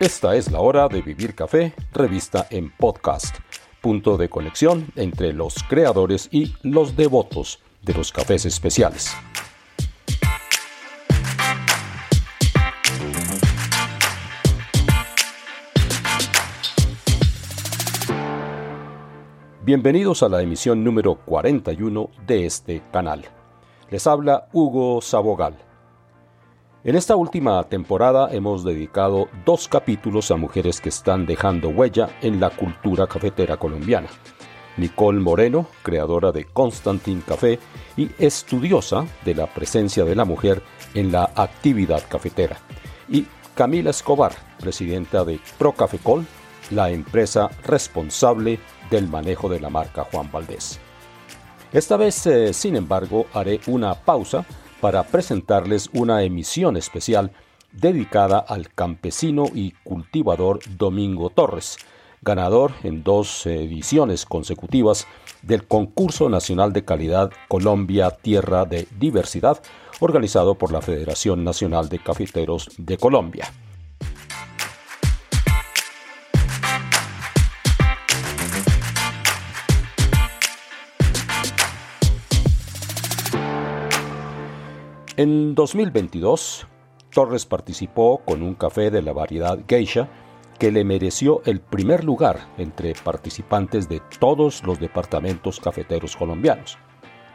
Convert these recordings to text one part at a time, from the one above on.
Esta es la hora de Vivir Café, revista en podcast, punto de conexión entre los creadores y los devotos de los cafés especiales. Bienvenidos a la emisión número 41 de este canal. Les habla Hugo Sabogal. En esta última temporada hemos dedicado dos capítulos a mujeres que están dejando huella en la cultura cafetera colombiana. Nicole Moreno, creadora de Constantin Café y estudiosa de la presencia de la mujer en la actividad cafetera. Y Camila Escobar, presidenta de Procafecol, la empresa responsable del manejo de la marca Juan Valdés. Esta vez, eh, sin embargo, haré una pausa para presentarles una emisión especial dedicada al campesino y cultivador Domingo Torres, ganador en dos ediciones consecutivas del Concurso Nacional de Calidad Colombia Tierra de Diversidad, organizado por la Federación Nacional de Cafeteros de Colombia. En 2022, Torres participó con un café de la variedad Geisha que le mereció el primer lugar entre participantes de todos los departamentos cafeteros colombianos.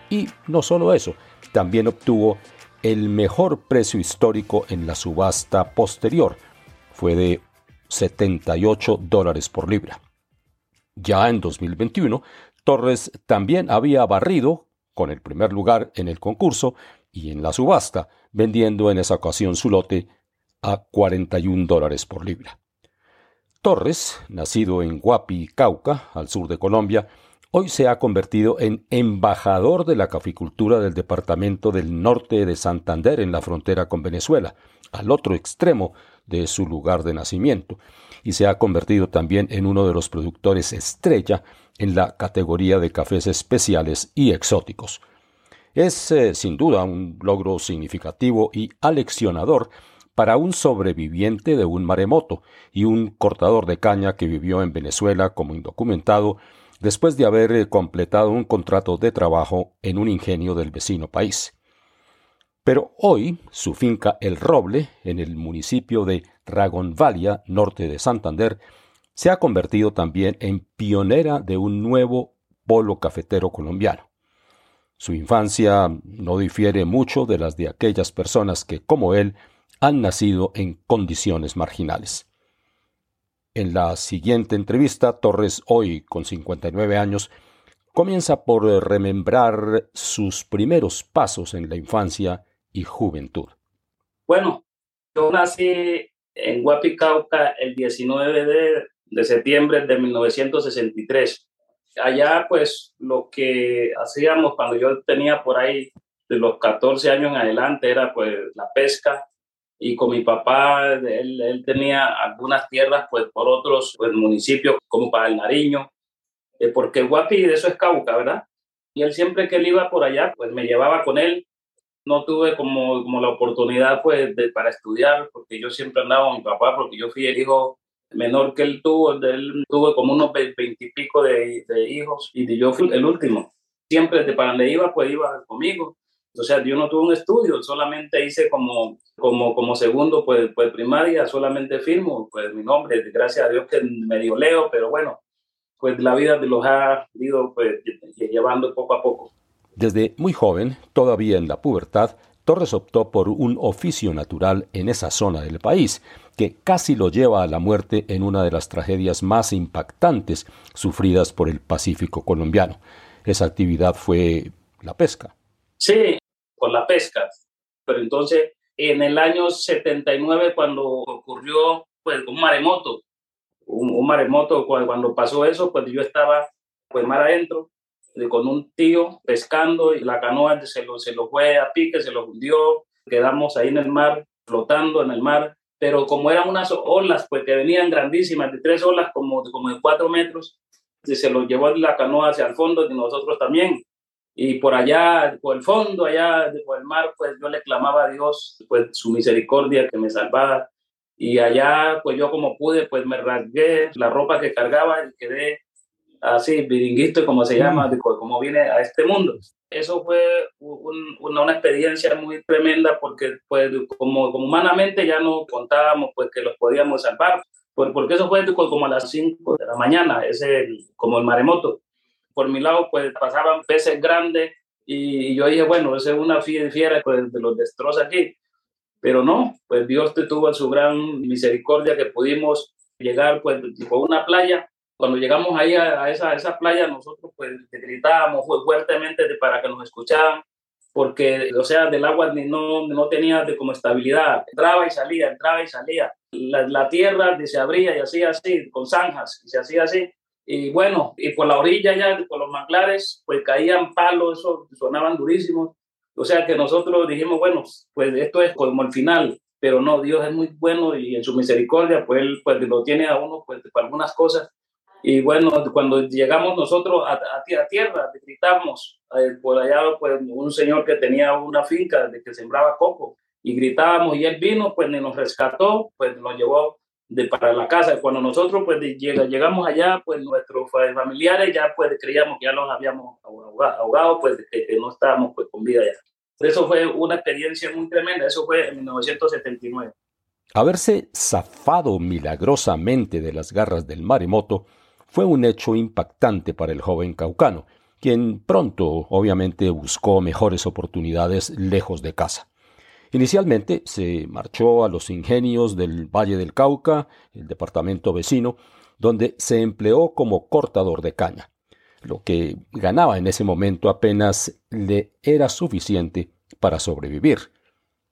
Y no solo eso, también obtuvo el mejor precio histórico en la subasta posterior. Fue de 78 dólares por libra. Ya en 2021, Torres también había barrido, con el primer lugar en el concurso, y en la subasta, vendiendo en esa ocasión su lote a 41 dólares por libra. Torres, nacido en Guapi, Cauca, al sur de Colombia, hoy se ha convertido en embajador de la caficultura del departamento del norte de Santander en la frontera con Venezuela, al otro extremo de su lugar de nacimiento, y se ha convertido también en uno de los productores estrella en la categoría de cafés especiales y exóticos. Es eh, sin duda un logro significativo y aleccionador para un sobreviviente de un maremoto y un cortador de caña que vivió en Venezuela como indocumentado después de haber eh, completado un contrato de trabajo en un ingenio del vecino país. Pero hoy su finca El Roble, en el municipio de Ragonvalia, norte de Santander, se ha convertido también en pionera de un nuevo polo cafetero colombiano. Su infancia no difiere mucho de las de aquellas personas que, como él, han nacido en condiciones marginales. En la siguiente entrevista, Torres, hoy con 59 años, comienza por remembrar sus primeros pasos en la infancia y juventud. Bueno, yo nací en Guapicauca el 19 de, de septiembre de 1963 allá pues lo que hacíamos cuando yo tenía por ahí de los 14 años en adelante era pues la pesca y con mi papá él, él tenía algunas tierras pues por otros pues, municipios como para el Nariño, eh, porque Guapi de eso es Cauca, ¿verdad? Y él siempre que él iba por allá pues me llevaba con él. No tuve como, como la oportunidad pues de, para estudiar porque yo siempre andaba con mi papá porque yo fui el hijo menor que él tuvo, él tuvo como unos veintipico de, de, hijos y yo fui el último. Siempre de para donde iba, pues iba conmigo. O sea, yo no tuve un estudio, solamente hice como, como, como segundo, pues, pues primaria, solamente firmo, pues mi nombre, gracias a Dios que me dio Leo, pero bueno, pues la vida los ha ido pues llevando poco a poco. Desde muy joven, todavía en la pubertad, Torres optó por un oficio natural en esa zona del país, que casi lo lleva a la muerte en una de las tragedias más impactantes sufridas por el Pacífico colombiano. Esa actividad fue la pesca. Sí, con la pesca. Pero entonces, en el año 79, cuando ocurrió pues, un maremoto, un, maremoto, cuando pasó eso, pues yo estaba pues mar adentro con un tío pescando y la canoa se lo, se lo fue a pique, se lo hundió, quedamos ahí en el mar, flotando en el mar, pero como eran unas olas, pues que venían grandísimas, de tres olas como, como de cuatro metros, se lo llevó la canoa hacia el fondo y nosotros también. Y por allá, por el fondo, allá por el mar, pues yo le clamaba a Dios, pues su misericordia que me salvara. y allá pues yo como pude pues me rasgué la ropa que cargaba y quedé así viringuito como se llama, mm. como vine a este mundo. Eso fue una, una, experiencia muy tremenda porque pues como, como, humanamente ya no contábamos pues que los podíamos salvar, porque eso fue como a las 5 de la mañana, ese como el maremoto. Por mi lado pues pasaban peces grandes y yo dije, bueno, esa es una fiera pues, de los destrozos aquí. Pero no, pues Dios te tuvo su gran misericordia que pudimos llegar pues tipo una playa. Cuando llegamos ahí a, esa, esa playa, nosotros pues gritábamos fuertemente para que nos escucharan, porque, o sea, del agua no, no tenía de como estabilidad. Entraba y salía, entraba y salía. La, la tierra se abría y hacía así, con zanjas, y se hacía así. Y bueno, y por la orilla ya, por los manglares, pues caían palos, eso sonaban durísimos. O sea que nosotros dijimos, bueno, pues esto es como el final, pero no, Dios es muy bueno y en su misericordia, pues Él pues, lo tiene a uno pues, para algunas cosas. Y bueno, cuando llegamos nosotros a, a, tierra, gritamos eh, por allá, pues un señor que tenía una finca de que sembraba coco, y gritábamos y él vino, pues nos rescató, pues nos llevó de para la casa. Cuando nosotros pues llegamos allá, pues nuestros familiares ya pues creíamos que ya los habíamos ahogado, pues que, no estábamos pues con vida ya. Eso fue una experiencia muy tremenda, eso fue en 1979. Haberse zafado milagrosamente de las garras del maremoto fue un hecho impactante para el joven caucano, quien pronto obviamente buscó mejores oportunidades lejos de casa. Inicialmente se marchó a los ingenios del Valle del Cauca, el departamento vecino, donde se empleó como cortador de caña. Lo que ganaba en ese momento apenas le era suficiente para sobrevivir.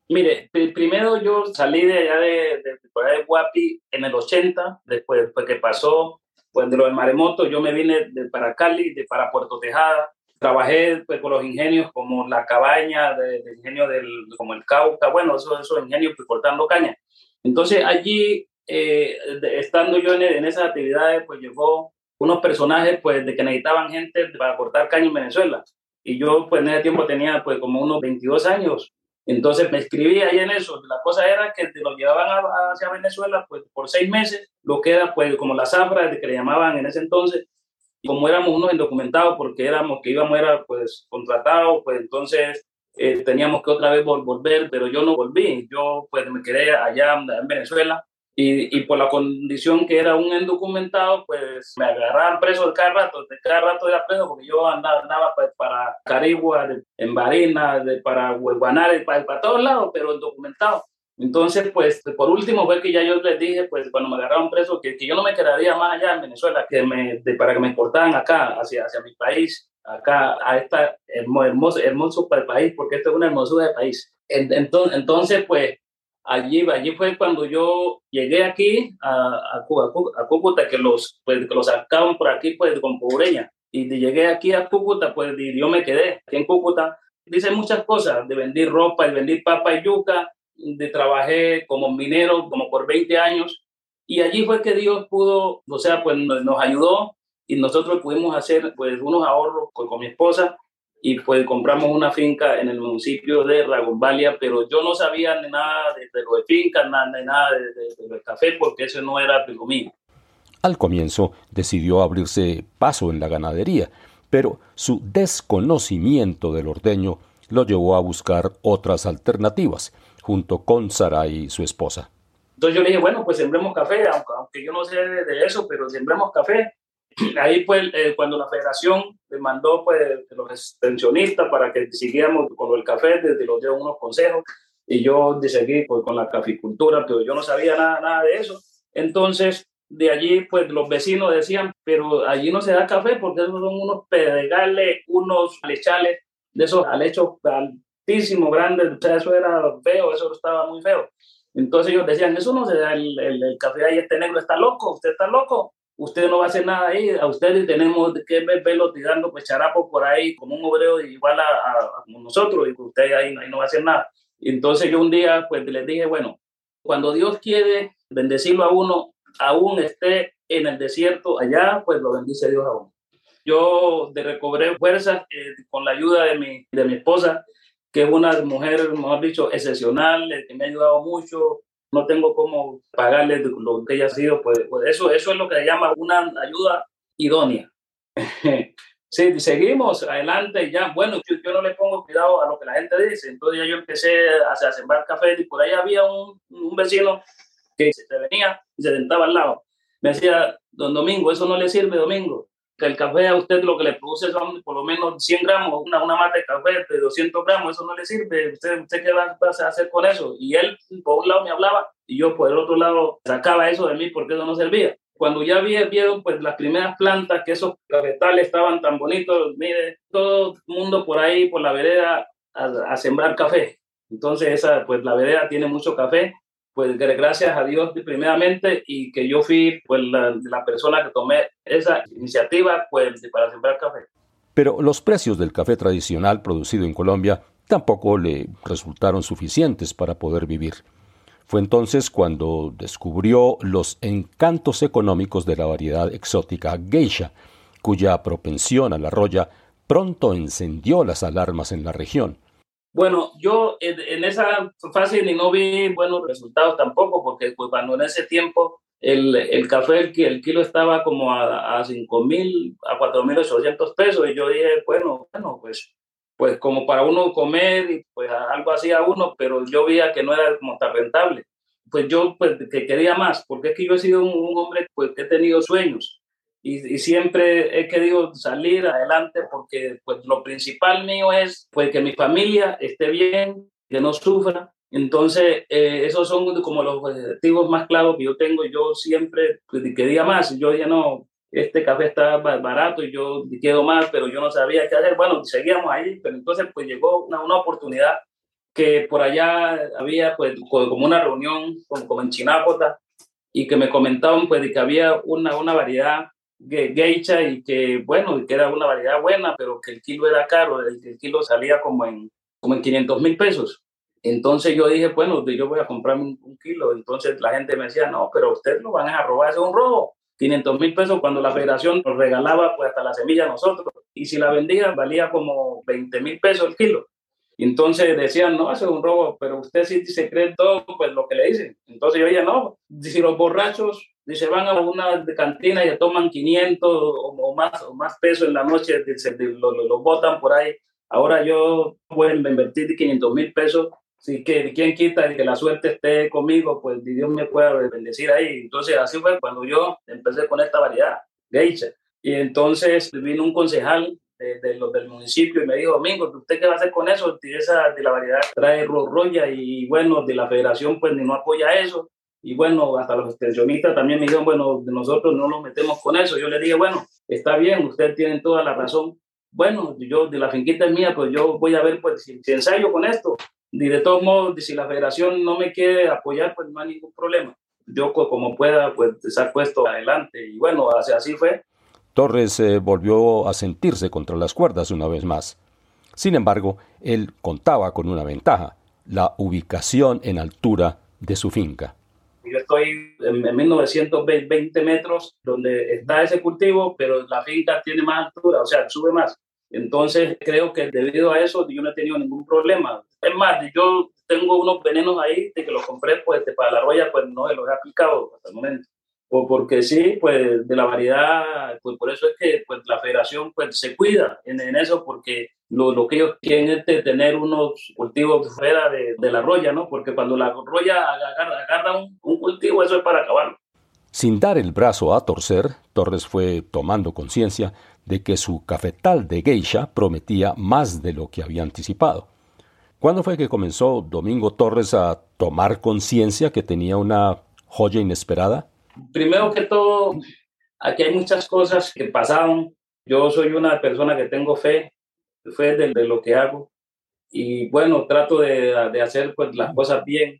Mire, primero yo salí de allá de, de, de Guapi en el 80, después, después que pasó pues de lo del maremoto, yo me vine de para Cali, de para Puerto Tejada, trabajé pues, con los ingenios como la cabaña, del de ingenio del, como el Cauca, bueno, esos, esos ingenios pues, cortando caña. Entonces allí, eh, estando yo en, en, esas actividades, pues llegó unos personajes pues de que necesitaban gente para cortar caña en Venezuela. Y yo pues en ese tiempo tenía pues como unos 22 años. Entonces me escribí ahí en eso. La cosa era que lo llevaban hacia Venezuela pues por seis meses, lo que era pues como la zafra que le llamaban en ese entonces, como éramos unos indocumentados porque éramos que íbamos era pues contratados, pues entonces eh, teníamos que otra vez volver, pero yo no volví, yo pues me quedé allá en Venezuela y, y, por la condición que era un indocumentado, pues me agarraban preso de cada rato, de cada rato era preso porque yo andaba, andaba pues, para Carigua, en Barina, de, para Hueguanare, para, para todos lados, pero indocumentado. Entonces, pues, por último fue que ya yo les dije, pues, cuando me agarraron preso, que, que yo no me quedaría más allá en Venezuela, que me, para que me exportaran acá, hacia, hacia mi país, acá, a este hermoso, hermoso país, porque esto es una hermosura de país. Entonces, entonces, pues, allí, allí fue cuando yo llegué aquí a, a, a Cúcuta, que los, pues, que los sacaban por aquí, pues, con pobreña. Y llegué aquí a Cúcuta, pues, y yo me quedé aquí en Cúcuta. Dice muchas cosas, de vender ropa, de vender papa y yuca, de trabajé como minero como por 20 años y allí fue que Dios pudo, o sea, pues nos ayudó y nosotros pudimos hacer pues unos ahorros con, con mi esposa y pues compramos una finca en el municipio de Ragombalia, pero yo no sabía ni nada de, de lo de finca, nada, ni nada de, de, café, porque eso no era algo mío. Al comienzo decidió abrirse paso en la ganadería, pero su desconocimiento del ordeño lo llevó a buscar otras alternativas junto con Sarai, su esposa. Entonces yo le dije, bueno, pues sembremos café, aunque, yo no sé de eso, pero sembremos café. Ahí pues eh, cuando la federación le mandó pues los extensionistas para que siguiéramos con el café, desde los dio unos consejos y yo seguí pues, con la caficultura, pero yo no sabía nada, nada de eso. Entonces de allí pues los vecinos decían, pero allí no se da café porque esos son unos pedregales, unos lechales de esos alechos grande, o sea, eso era feo, eso estaba muy feo. Entonces ellos decían, eso no se da, el, el, café ahí, este negro está loco, usted está loco, usted no va a hacer nada ahí, a ustedes tenemos que verlo tirando pues charapo por ahí como un obrero igual a, a, nosotros, y usted ahí, ahí no va a hacer nada. Entonces yo un día pues les dije, bueno, cuando Dios quiere bendecirlo a uno, aún esté en el desierto allá, pues lo bendice Dios a uno. Yo de recobré fuerzas eh, con la ayuda de mi, de mi esposa, que es una mujer, mejor dicho, excepcional, que me ha ayudado mucho. No tengo cómo pagarle lo que haya sido, pues, pues eso, eso es lo que se llama una ayuda idónea. sí, seguimos adelante ya, bueno, yo, no le pongo cuidado a lo que la gente dice, entonces ya yo empecé a, a sembrar café y por ahí había un, un vecino que se venía y se sentaba al lado. Me decía, don Domingo, eso no le sirve, Domingo que el café a usted lo que le produce son por lo menos 100 gramos, una, una mata de café de 200 gramos, eso no le sirve. ¿Usted, usted qué va, a hacer con eso? Y él por un lado me hablaba y yo por el otro lado sacaba eso de mí porque eso no servía. Cuando ya vi, vieron pues las primeras plantas, que esos cafetales estaban tan bonitos, mire, todo el mundo por ahí, por la vereda, a, a sembrar café. Entonces, esa, pues la vereda tiene mucho café pues gracias a Dios primeramente y que yo fui pues la, persona que tomé esa iniciativa pues para sembrar café. Pero los precios del café tradicional producido en Colombia tampoco le resultaron suficientes para poder vivir. Fue entonces cuando descubrió los encantos económicos de la variedad exótica geisha, cuya propensión a la roya pronto encendió las alarmas en la región. Bueno, yo en, esa fase ni no vi buenos resultados tampoco, porque pues, cuando en ese tiempo el, el café, el, el, kilo estaba como a, a 5 mil, a 4 mil 800 pesos, y yo dije, bueno, bueno, pues, pues como para uno comer, y pues algo hacía uno, pero yo veía que no era como tan rentable. Pues yo pues, que quería más, porque es que yo he sido un, un hombre pues, que he tenido sueños y, siempre he querido salir adelante porque pues lo principal mío es pues que mi familia esté bien, que no sufra. Entonces, eh, esos son como los objetivos más claros que yo tengo. Yo siempre pues, quería más. Yo ya no, este café está barato y yo quiero más, pero yo no sabía qué hacer. Bueno, seguíamos ahí, pero entonces pues llegó una, una oportunidad que por allá había pues como una reunión como, en Chinápota y que me comentaban pues que había una, una variedad geisha y que, bueno, que era una variedad buena, pero que el kilo era caro, el, el kilo salía como en, como en 500 mil pesos. Entonces yo dije, bueno, yo voy a comprarme un, kilo. Entonces la gente me decía, no, pero ustedes lo van a robar, es un robo. 500 mil pesos cuando la federación nos regalaba pues hasta la semilla a nosotros. Y si la vendía, valía como 20 mil pesos el kilo. Entonces decían, no, eso es un robo, pero usted sí se cree todo pues lo que le dicen. Entonces yo dije, no, si los borrachos dice, van a una cantina y toman 500 o, más, o más pesos en la noche, lo, lo, botan por ahí. Ahora yo voy a invertir 500 mil pesos. Si que quien quita que la suerte esté conmigo, pues Dios me pueda bendecir ahí. Entonces así fue cuando yo empecé con esta variedad, geisha. Y entonces vino un concejal de, de los del municipio y me dijo, Domingo, ¿usted qué va a hacer con eso? Esa de la variedad trae roya y bueno, de la federación pues ni no apoya eso y bueno, hasta los extensionistas también me dijeron, bueno, nosotros no nos metemos con eso. Yo le dije, bueno, está bien, ustedes tienen toda la razón. Bueno, yo de la finquita es mía, pues yo voy a ver pues si, ensayo con esto. Y de todos modos, si la federación no me quiere apoyar, pues no hay ningún problema. Yo pues, como pueda, pues se ha puesto adelante. Y bueno, así fue. Torres eh, volvió a sentirse contra las cuerdas una vez más. Sin embargo, él contaba con una ventaja, la ubicación en altura de su finca. Yo estoy en, 1920 metros donde está ese cultivo, pero la finca tiene más altura, o sea, sube más. Entonces creo que debido a eso yo no he tenido ningún problema. Es más, yo tengo unos venenos ahí de que los compré pues para la roya, pues no los he aplicado hasta el momento porque sí, pues de la variedad, pues por eso es que pues, la federación pues se cuida en, en eso, porque lo, lo, que ellos quieren es tener unos cultivos fuera de, de la roya, ¿no? Porque cuando la roya agarra, agarra un, un, cultivo, eso es para acabarlo. Sin dar el brazo a torcer, Torres fue tomando conciencia de que su cafetal de geisha prometía más de lo que había anticipado. ¿Cuándo fue que comenzó Domingo Torres a tomar conciencia que tenía una joya inesperada? Primero que todo, aquí hay muchas cosas que pasaron. Yo soy una persona que tengo fe, fe de, de lo que hago. Y bueno, trato de, de, hacer pues, las cosas bien.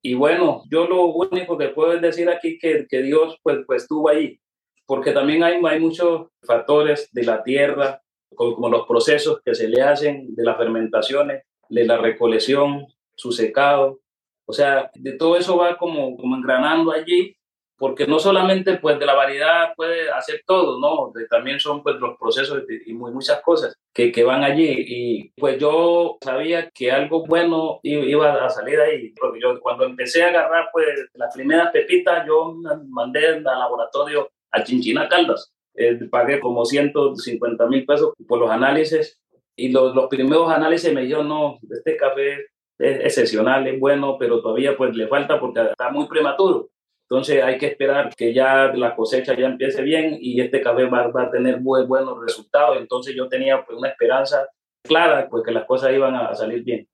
Y bueno, yo lo único que puedo decir aquí que, que Dios pues, pues estuvo ahí, porque también hay, hay muchos factores de la tierra, como, como los procesos que se le hacen de las fermentaciones, de la recolección, su secado. O sea, de todo eso va como, como engranando allí porque no solamente pues de la variedad puede hacer todo, no, también son pues los procesos y muy, muchas cosas que, que, van allí. Y pues yo sabía que algo bueno iba a salir ahí, porque yo cuando empecé a agarrar pues las primeras pepitas yo mandé al laboratorio a Chinchina Caldas, eh, pagué como 150 mil pesos por los análisis y los, los primeros análisis me dijeron, no, este café es excepcional, es bueno, pero todavía pues le falta porque está muy prematuro. Entonces hay que esperar que ya la cosecha ya empiece bien y este café va, a tener muy buenos resultados. Entonces yo tenía pues, una esperanza clara pues que las cosas iban a salir bien.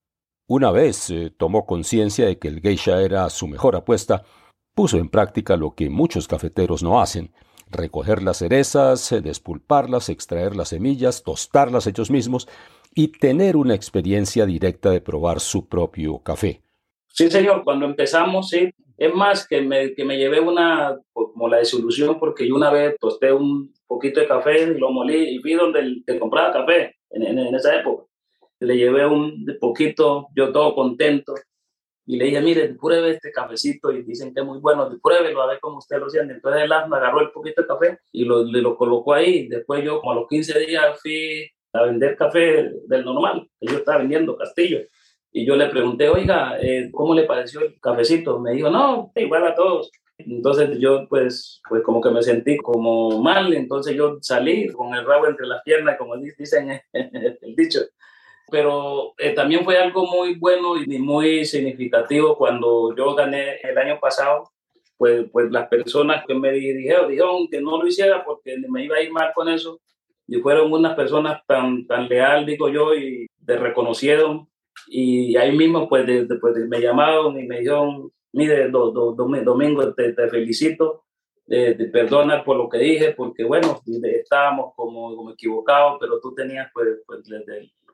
Una vez eh, tomó conciencia de que el geisha era su mejor apuesta, puso en práctica lo que muchos cafeteros no hacen, recoger las cerezas, eh, despulparlas, extraer las semillas, tostarlas ellos mismos y tener una experiencia directa de probar su propio café. Sí, señor, cuando empezamos, sí, es más, que me, que me llevé una, como la desilusión, porque yo una vez tosté un poquito de café, lo molí y fui donde el, compraba café en, en, esa época. Le llevé un poquito, yo todo contento, y le dije, mire, pruebe este cafecito, y dicen que es muy bueno, pruébelo a ver cómo usted lo siente. Entonces él agarró el poquito de café y lo, le lo colocó ahí. Después yo, como a los 15 días, fui a vender café del normal, que yo estaba vendiendo Castillo. Y yo le pregunté, oiga, eh, ¿cómo le pareció el cafecito? Me dijo, no, igual a todos. Entonces yo pues, pues como que me sentí como mal, entonces yo salí con el rabo entre las piernas, como dicen el dicho. Pero eh, también fue algo muy bueno y muy significativo cuando yo gané el año pasado, pues, pues las personas que me dijeron, dijeron que no lo hiciera porque me iba a ir mal con eso, y fueron unas personas tan, tan leal, digo yo, y de reconocieron y ahí mismo, pues, después me llamaron y me dijeron, mire, do, do, Domingo, te, te felicito, te perdona por lo que dije, porque bueno, estábamos como, como equivocados, pero tú tenías pues, pues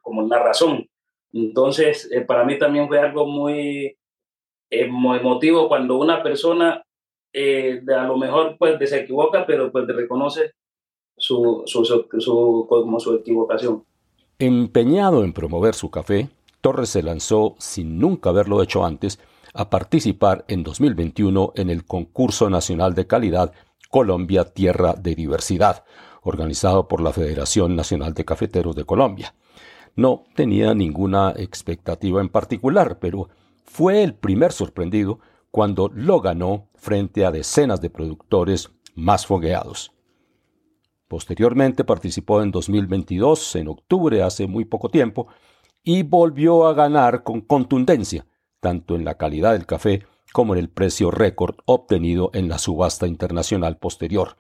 como la razón. Entonces, eh, para mí también fue algo eh, muy emotivo cuando una persona eh, a lo mejor pues se equivoca, pero pues reconoce su, su, su, su, como su equivocación. Empeñado en promover su café, Torres se lanzó, sin nunca haberlo hecho antes, a participar en 2021 en el Concurso Nacional de Calidad Colombia Tierra de Diversidad, organizado por la Federación Nacional de Cafeteros de Colombia. No tenía ninguna expectativa en particular, pero fue el primer sorprendido cuando lo ganó frente a decenas de productores más fogueados. Posteriormente participó en 2022, en octubre, hace muy poco tiempo, y volvió a ganar con contundencia, tanto en la calidad del café como en el precio récord obtenido en la subasta internacional posterior,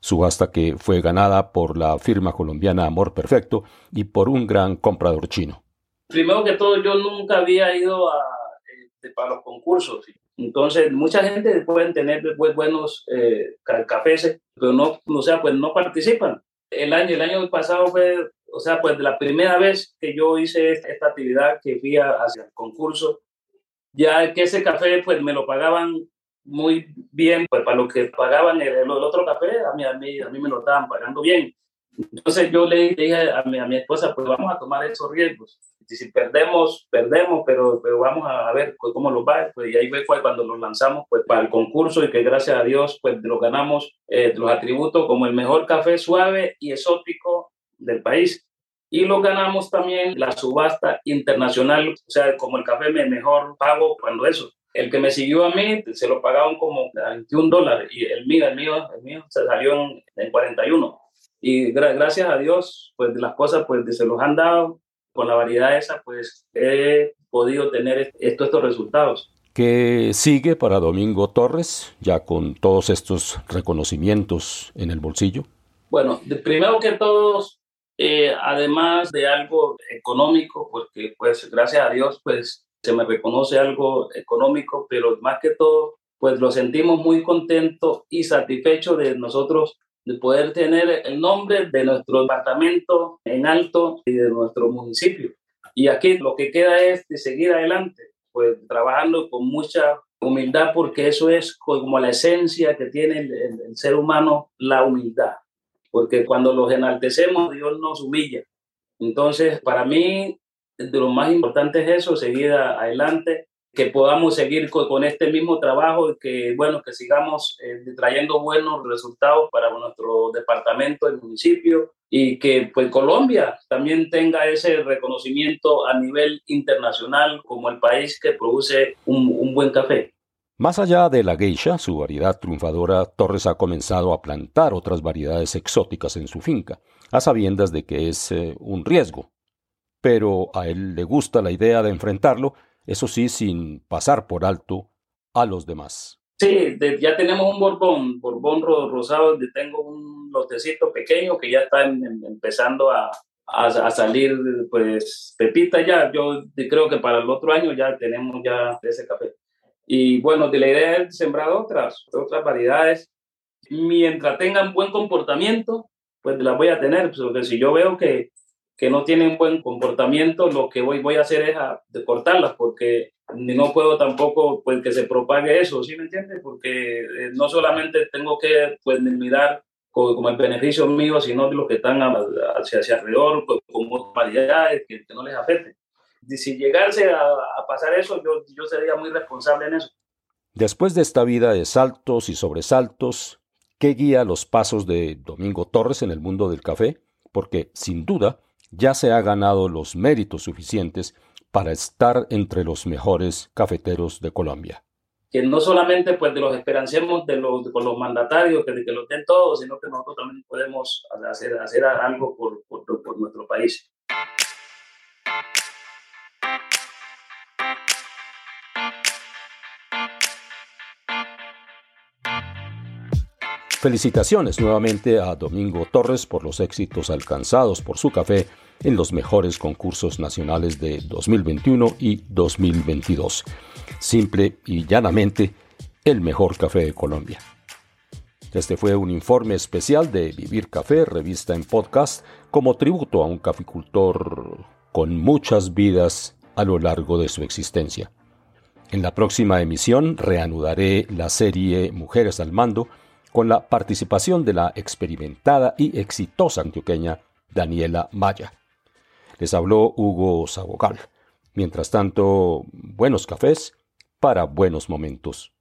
subasta que fue ganada por la firma colombiana Amor Perfecto y por un gran comprador chino. Primero que todo, yo nunca había ido a, este, para los concursos. Entonces, mucha gente puede tener pues, buenos eh, cafés, pero no, o sea, pues no participan. El año, el año pasado fue o sea, pues la primera vez que yo hice esta actividad, que fui hacia el concurso, ya que ese café, pues me lo pagaban muy bien, pues para lo que pagaban el, otro café, a mí, a, mí, a mí me lo estaban pagando bien. Entonces yo le dije a mi, a mi esposa, pues vamos a tomar esos riesgos. Y si perdemos, perdemos, pero, pero vamos a ver pues, cómo lo va. Pues, y ahí fue cuando nos lanzamos pues, para el concurso y que gracias a Dios pues lo ganamos eh, los atributos como el mejor café suave y exótico del país. Y lo ganamos también la subasta internacional, o sea, como el café me mejor pago cuando eso. El que me siguió a mí se lo pagaban como 21 dólares y el mío, el mío, el mío se salió en, 41. Y gracias a Dios, pues las cosas pues se los han dado. Con la variedad esa, pues he podido tener estos, estos resultados. ¿Qué sigue para Domingo Torres, ya con todos estos reconocimientos en el bolsillo? Bueno, primero que todos, eh, además de algo económico, porque pues gracias a Dios pues se me reconoce algo económico, pero más que todo pues lo sentimos muy contentos y satisfechos de nosotros de poder tener el nombre de nuestro departamento en alto y de nuestro municipio. Y aquí lo que queda es de seguir adelante, pues trabajando con mucha humildad, porque eso es como la esencia que tiene el ser humano, la humildad porque cuando los enaltecemos, Dios nos humilla. Entonces, para mí, de lo más importante es eso, seguir adelante que podamos seguir con, este mismo trabajo y que, bueno, que sigamos eh, trayendo buenos resultados para nuestro departamento, el municipio y que pues Colombia también tenga ese reconocimiento a nivel internacional como el país que produce un, un buen café. Más allá de la geisha, su variedad triunfadora, Torres ha comenzado a plantar otras variedades exóticas en su finca, a sabiendas de que es eh, un riesgo. Pero a él le gusta la idea de enfrentarlo eso sí, sin pasar por alto a los demás. Sí, ya tenemos un Borbón, Borbón rosado, donde tengo un lotecito pequeño que ya está empezando a, a, salir, pues, pepita ya. Yo creo que para el otro año ya tenemos ya ese café. Y bueno, de la idea es sembrar otras, otras variedades. Mientras tengan buen comportamiento, pues las voy a tener, porque si yo veo que que no tienen buen comportamiento, lo que voy, voy a hacer es a, de cortarlas, porque no puedo tampoco pues, que se propague eso, ¿sí me entiendes? Porque eh, no solamente tengo que pues, mirar como, el beneficio mío, sino de los que están hacia, hacia alrededor, pues, como variedades que, que, no les afecte. Si llegase a, a pasar eso, yo, yo sería muy responsable en eso. Después de esta vida de saltos y sobresaltos, ¿qué guía los pasos de Domingo Torres en el mundo del café? Porque, sin duda, ya se ha ganado los méritos suficientes para estar entre los mejores cafeteros de Colombia. Que no solamente pues de los esperancemos de los, con los mandatarios, que, que lo den todos, sino que nosotros también podemos hacer, hacer algo por, por, por nuestro país. Felicitaciones nuevamente a Domingo Torres por los éxitos alcanzados por su café en los mejores concursos nacionales de 2021 y 2022. Simple y llanamente, el mejor café de Colombia. Este fue un informe especial de Vivir Café, revista en podcast, como tributo a un caficultor con muchas vidas a lo largo de su existencia. En la próxima emisión reanudaré la serie Mujeres al Mando, con la participación de la experimentada y exitosa antioqueña Daniela Maya. Les habló Hugo Sabogal. Mientras tanto, buenos cafés para buenos momentos.